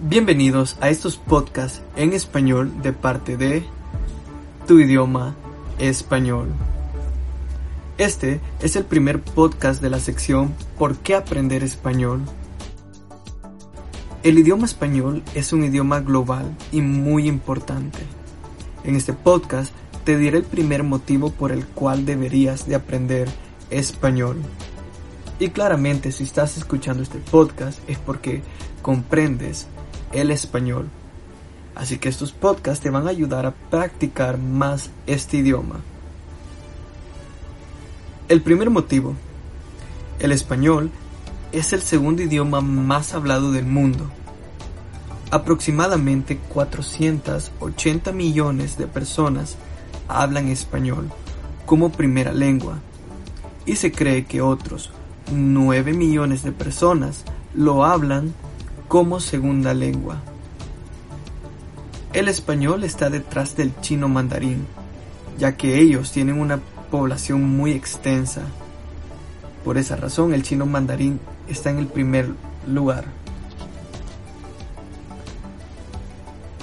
Bienvenidos a estos podcasts en español de parte de Tu idioma español. Este es el primer podcast de la sección ¿Por qué aprender español? El idioma español es un idioma global y muy importante. En este podcast te diré el primer motivo por el cual deberías de aprender español. Y claramente si estás escuchando este podcast es porque comprendes el español. Así que estos podcasts te van a ayudar a practicar más este idioma. El primer motivo. El español es el segundo idioma más hablado del mundo. Aproximadamente 480 millones de personas hablan español como primera lengua y se cree que otros 9 millones de personas lo hablan como segunda lengua. El español está detrás del chino mandarín, ya que ellos tienen una población muy extensa. Por esa razón el chino mandarín está en el primer lugar.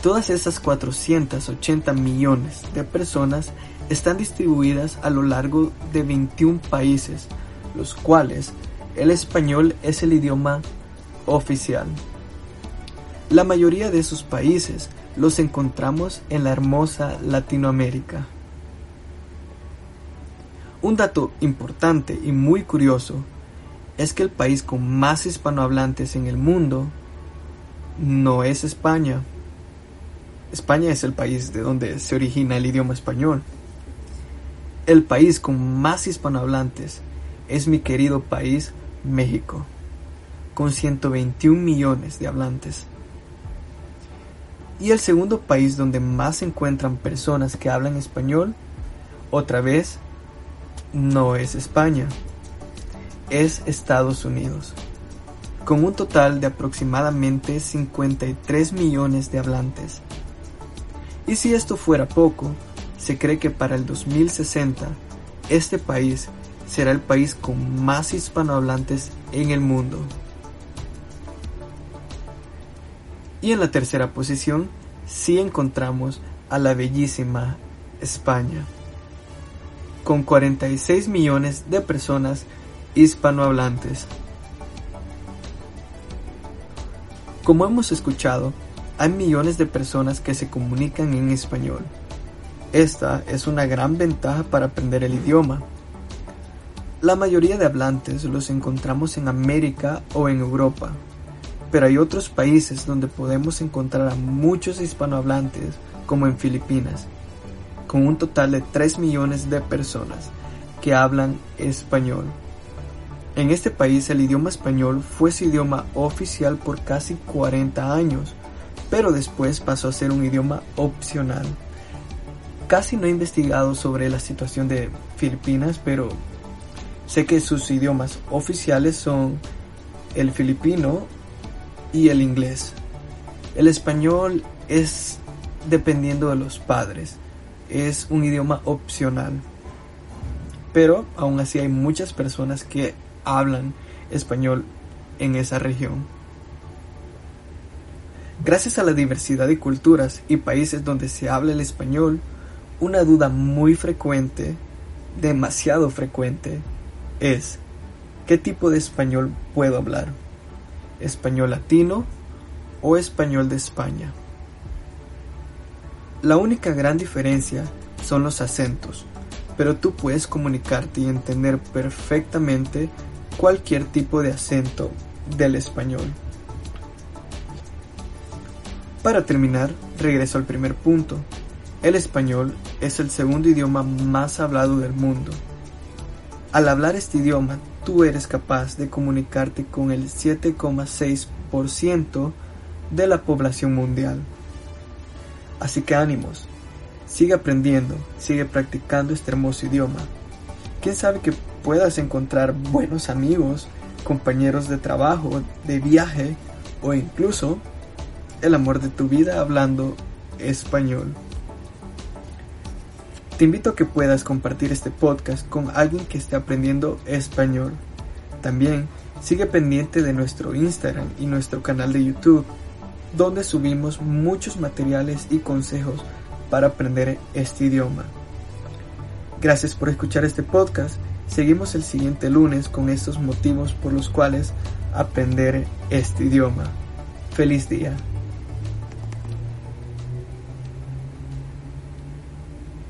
Todas esas 480 millones de personas están distribuidas a lo largo de 21 países, los cuales el español es el idioma oficial. La mayoría de esos países los encontramos en la hermosa Latinoamérica. Un dato importante y muy curioso es que el país con más hispanohablantes en el mundo no es España. España es el país de donde se origina el idioma español. El país con más hispanohablantes es mi querido país México, con 121 millones de hablantes. Y el segundo país donde más se encuentran personas que hablan español, otra vez, no es España, es Estados Unidos, con un total de aproximadamente 53 millones de hablantes. Y si esto fuera poco, se cree que para el 2060 este país será el país con más hispanohablantes en el mundo. Y en la tercera posición sí encontramos a la bellísima España, con 46 millones de personas hispanohablantes. Como hemos escuchado, hay millones de personas que se comunican en español. Esta es una gran ventaja para aprender el idioma. La mayoría de hablantes los encontramos en América o en Europa, pero hay otros países donde podemos encontrar a muchos hispanohablantes, como en Filipinas, con un total de 3 millones de personas que hablan español. En este país el idioma español fue su idioma oficial por casi 40 años, pero después pasó a ser un idioma opcional. Casi no he investigado sobre la situación de Filipinas, pero sé que sus idiomas oficiales son el filipino y el inglés. El español es dependiendo de los padres, es un idioma opcional. Pero aún así hay muchas personas que hablan español en esa región. Gracias a la diversidad de culturas y países donde se habla el español, una duda muy frecuente, demasiado frecuente, es ¿qué tipo de español puedo hablar? Español latino o español de España. La única gran diferencia son los acentos, pero tú puedes comunicarte y entender perfectamente cualquier tipo de acento del español. Para terminar, regreso al primer punto. El español es el segundo idioma más hablado del mundo. Al hablar este idioma, tú eres capaz de comunicarte con el 7,6% de la población mundial. Así que ánimos, sigue aprendiendo, sigue practicando este hermoso idioma. Quién sabe que puedas encontrar buenos amigos, compañeros de trabajo, de viaje o incluso el amor de tu vida hablando español. Te invito a que puedas compartir este podcast con alguien que esté aprendiendo español. También sigue pendiente de nuestro Instagram y nuestro canal de YouTube. donde subimos muchos materiales y consejos para aprender este idioma. Gracias por escuchar este podcast. Seguimos el siguiente lunes con estos motivos por los cuales aprender este idioma. Feliz día.